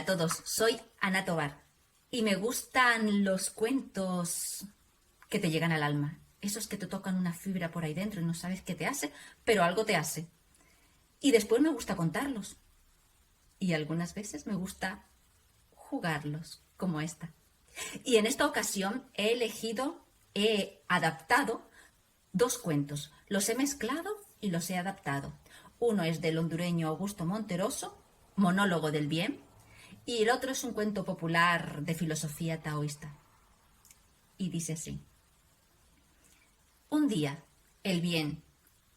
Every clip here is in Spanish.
a todos, soy Ana Tobar y me gustan los cuentos que te llegan al alma, esos que te tocan una fibra por ahí dentro y no sabes qué te hace, pero algo te hace. Y después me gusta contarlos. Y algunas veces me gusta jugarlos, como esta. Y en esta ocasión he elegido, he adaptado dos cuentos. Los he mezclado y los he adaptado. Uno es del hondureño Augusto Monteroso, Monólogo del Bien, y el otro es un cuento popular de filosofía taoísta. Y dice así. Un día, el bien,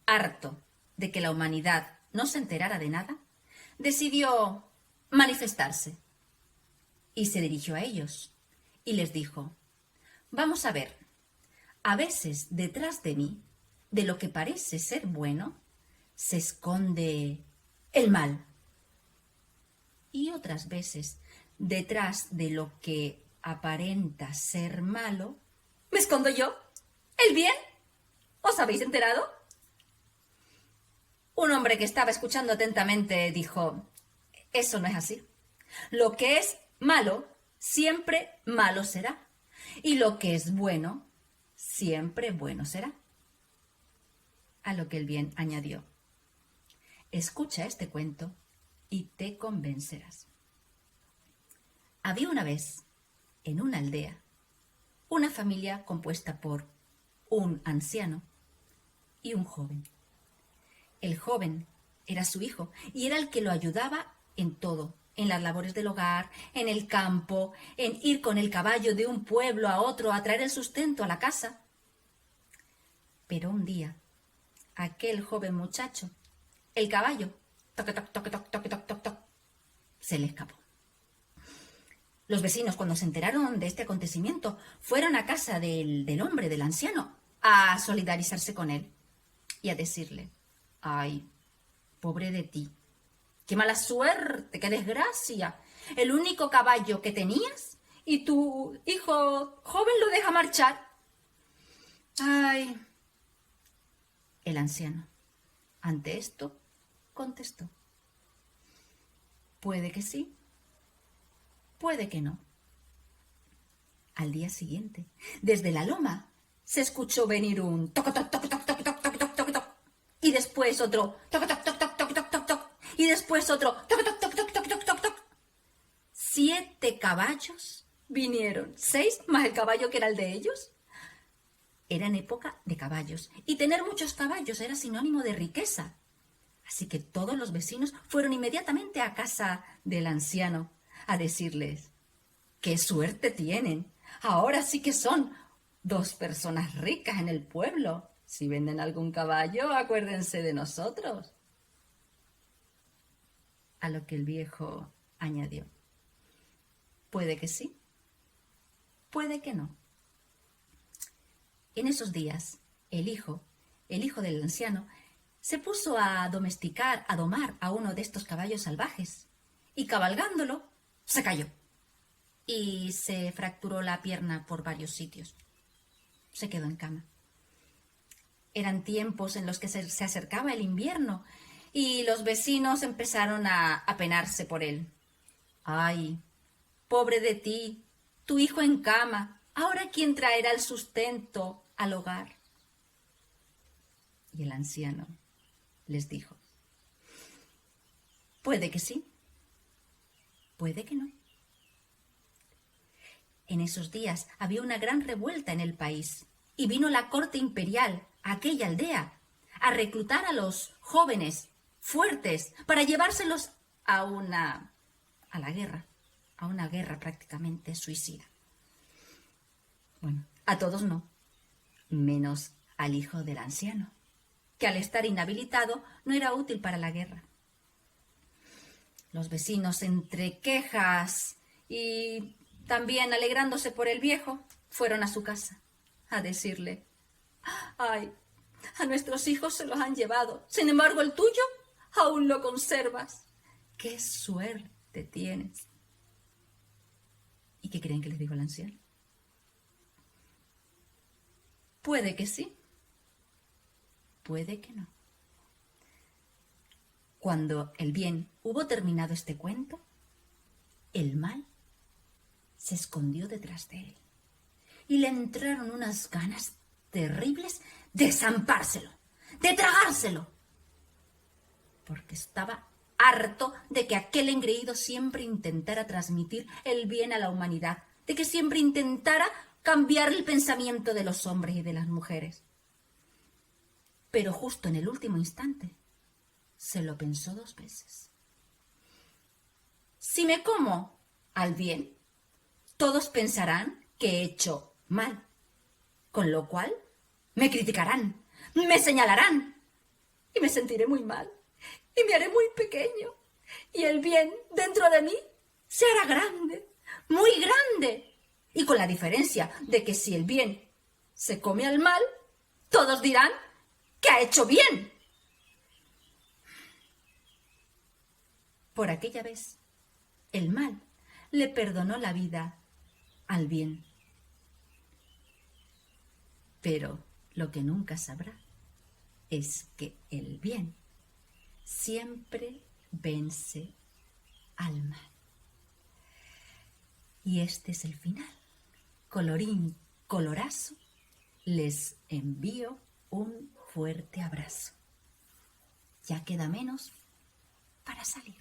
harto de que la humanidad no se enterara de nada, decidió manifestarse y se dirigió a ellos y les dijo, vamos a ver, a veces detrás de mí, de lo que parece ser bueno, se esconde el mal. Y otras veces, detrás de lo que aparenta ser malo, me escondo yo, el bien. ¿Os habéis enterado? Un hombre que estaba escuchando atentamente dijo, eso no es así. Lo que es malo, siempre malo será. Y lo que es bueno, siempre bueno será. A lo que el bien añadió, escucha este cuento y te convencerás. Había una vez, en una aldea, una familia compuesta por un anciano y un joven. El joven era su hijo y era el que lo ayudaba en todo, en las labores del hogar, en el campo, en ir con el caballo de un pueblo a otro a traer el sustento a la casa. Pero un día, aquel joven muchacho, el caballo, toque, toque, toc, toque, toc, toc, toc, se le escapó. Los vecinos, cuando se enteraron de este acontecimiento, fueron a casa del, del hombre, del anciano, a solidarizarse con él y a decirle, Ay, pobre de ti. Qué mala suerte, qué desgracia. El único caballo que tenías y tu hijo joven lo deja marchar. Ay. El anciano, ante esto, contestó. Puede que sí, puede que no. Al día siguiente, desde la loma, se escuchó venir un toc toc toc toc toc toc y después otro toc toc toc toc toc toc toc toc y después otro toc toc toc toc toc toc toc toc. Siete caballos vinieron, seis más el caballo que era el de ellos. Era en época de caballos y tener muchos caballos era sinónimo de riqueza. Así que todos los vecinos fueron inmediatamente a casa del anciano a decirles qué suerte tienen. Ahora sí que son dos personas ricas en el pueblo. Si venden algún caballo, acuérdense de nosotros. A lo que el viejo añadió. Puede que sí, puede que no. En esos días, el hijo, el hijo del anciano, se puso a domesticar, a domar a uno de estos caballos salvajes, y cabalgándolo, se cayó y se fracturó la pierna por varios sitios. Se quedó en cama. Eran tiempos en los que se, acercaba el invierno y los vecinos empezaron a, a penarse por él. Ay, pobre de ti, tu hijo en cama, ahora quién traerá el sustento al hogar. Y el anciano les dijo, puede que sí, puede que no. En esos días había una gran revuelta en el país y vino la corte imperial aquella aldea, a reclutar a los jóvenes fuertes para llevárselos a una a la guerra, a una guerra prácticamente suicida. Bueno, a todos no, menos al hijo del anciano, que al estar inhabilitado no era útil para la guerra. Los vecinos, entre quejas y también alegrándose por el viejo, fueron a su casa a decirle Ay, a nuestros hijos se los han llevado. Sin embargo, el tuyo aún lo conservas. ¡Qué suerte tienes! ¿Y qué creen que les dijo el anciano? Puede que sí, puede que no. Cuando el bien hubo terminado este cuento, el mal se escondió detrás de él y le entraron unas ganas terribles de zampárselo, de tragárselo, porque estaba harto de que aquel engreído siempre intentara transmitir el bien a la humanidad, de que siempre intentara cambiar el pensamiento de los hombres y de las mujeres. Pero justo en el último instante se lo pensó dos veces. Si me como al bien, todos pensarán que he hecho mal, con lo cual me criticarán, me señalarán y me sentiré muy mal y me haré muy pequeño y el bien dentro de mí se hará grande, muy grande. Y con la diferencia de que si el bien se come al mal, todos dirán que ha hecho bien. Por aquella vez, el mal le perdonó la vida al bien. Pero lo que nunca sabrá es que el bien siempre vence al mal. Y este es el final. Colorín colorazo, les envío un fuerte abrazo. Ya queda menos para salir.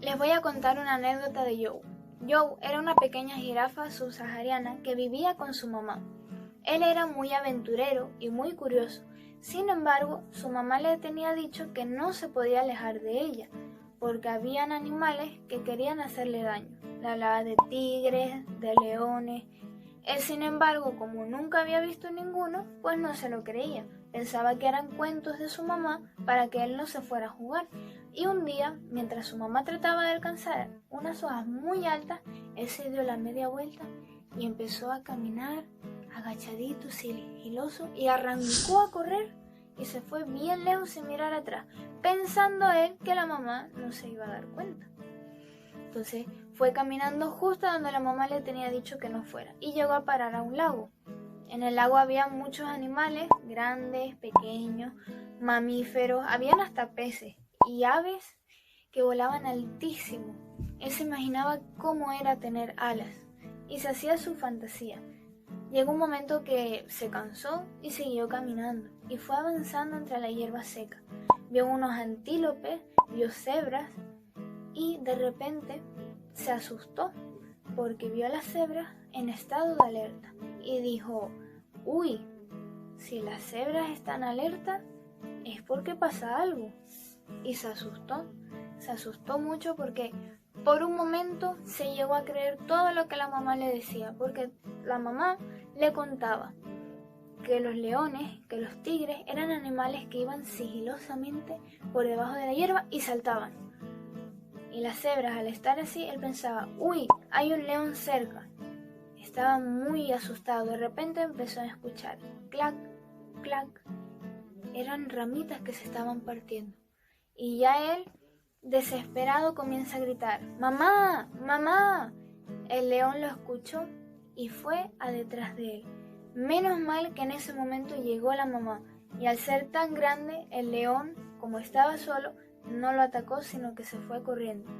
Les voy a contar una anécdota de Joe. Joe era una pequeña jirafa subsahariana que vivía con su mamá. Él era muy aventurero y muy curioso. Sin embargo, su mamá le tenía dicho que no se podía alejar de ella, porque habían animales que querían hacerle daño. Le hablaba de tigres, de leones. Él, sin embargo, como nunca había visto ninguno, pues no se lo creía. Pensaba que eran cuentos de su mamá para que él no se fuera a jugar. Y un día, mientras su mamá trataba de alcanzar unas hojas muy altas, él se dio la media vuelta y empezó a caminar agachadito, sigiloso, y arrancó a correr y se fue bien lejos sin mirar atrás, pensando él que la mamá no se iba a dar cuenta. Entonces fue caminando justo donde la mamá le tenía dicho que no fuera y llegó a parar a un lago. En el lago había muchos animales, grandes, pequeños, mamíferos, habían hasta peces y aves que volaban altísimo. Él se imaginaba cómo era tener alas y se hacía su fantasía. Llegó un momento que se cansó y siguió caminando y fue avanzando entre la hierba seca. Vio unos antílopes, vio cebras y de repente se asustó porque vio a las cebras en estado de alerta y dijo, uy, si las cebras están alerta es porque pasa algo. Y se asustó, se asustó mucho porque por un momento se llegó a creer todo lo que la mamá le decía, porque la mamá le contaba que los leones, que los tigres eran animales que iban sigilosamente por debajo de la hierba y saltaban. Y las cebras, al estar así, él pensaba, uy, hay un león cerca. Estaba muy asustado. De repente empezó a escuchar clac, clac. Eran ramitas que se estaban partiendo. Y ya él, desesperado, comienza a gritar, mamá, mamá. El león lo escuchó y fue a detrás de él. Menos mal que en ese momento llegó la mamá y al ser tan grande, el león, como estaba solo, no lo atacó, sino que se fue corriendo.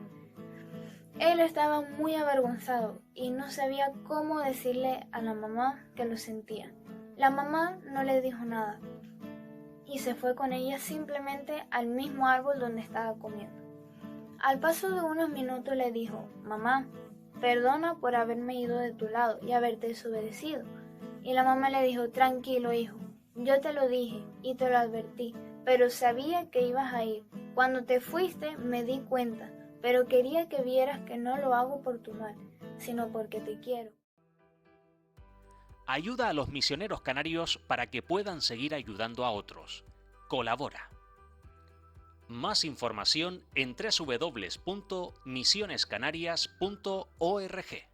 Él estaba muy avergonzado y no sabía cómo decirle a la mamá que lo sentía. La mamá no le dijo nada y se fue con ella simplemente al mismo árbol donde estaba comiendo. Al paso de unos minutos le dijo, mamá, perdona por haberme ido de tu lado y haberte desobedecido. Y la mamá le dijo, tranquilo hijo, yo te lo dije y te lo advertí, pero sabía que ibas a ir. Cuando te fuiste me di cuenta, pero quería que vieras que no lo hago por tu mal, sino porque te quiero. Ayuda a los misioneros canarios para que puedan seguir ayudando a otros. Colabora. Más información en www.misionescanarias.org.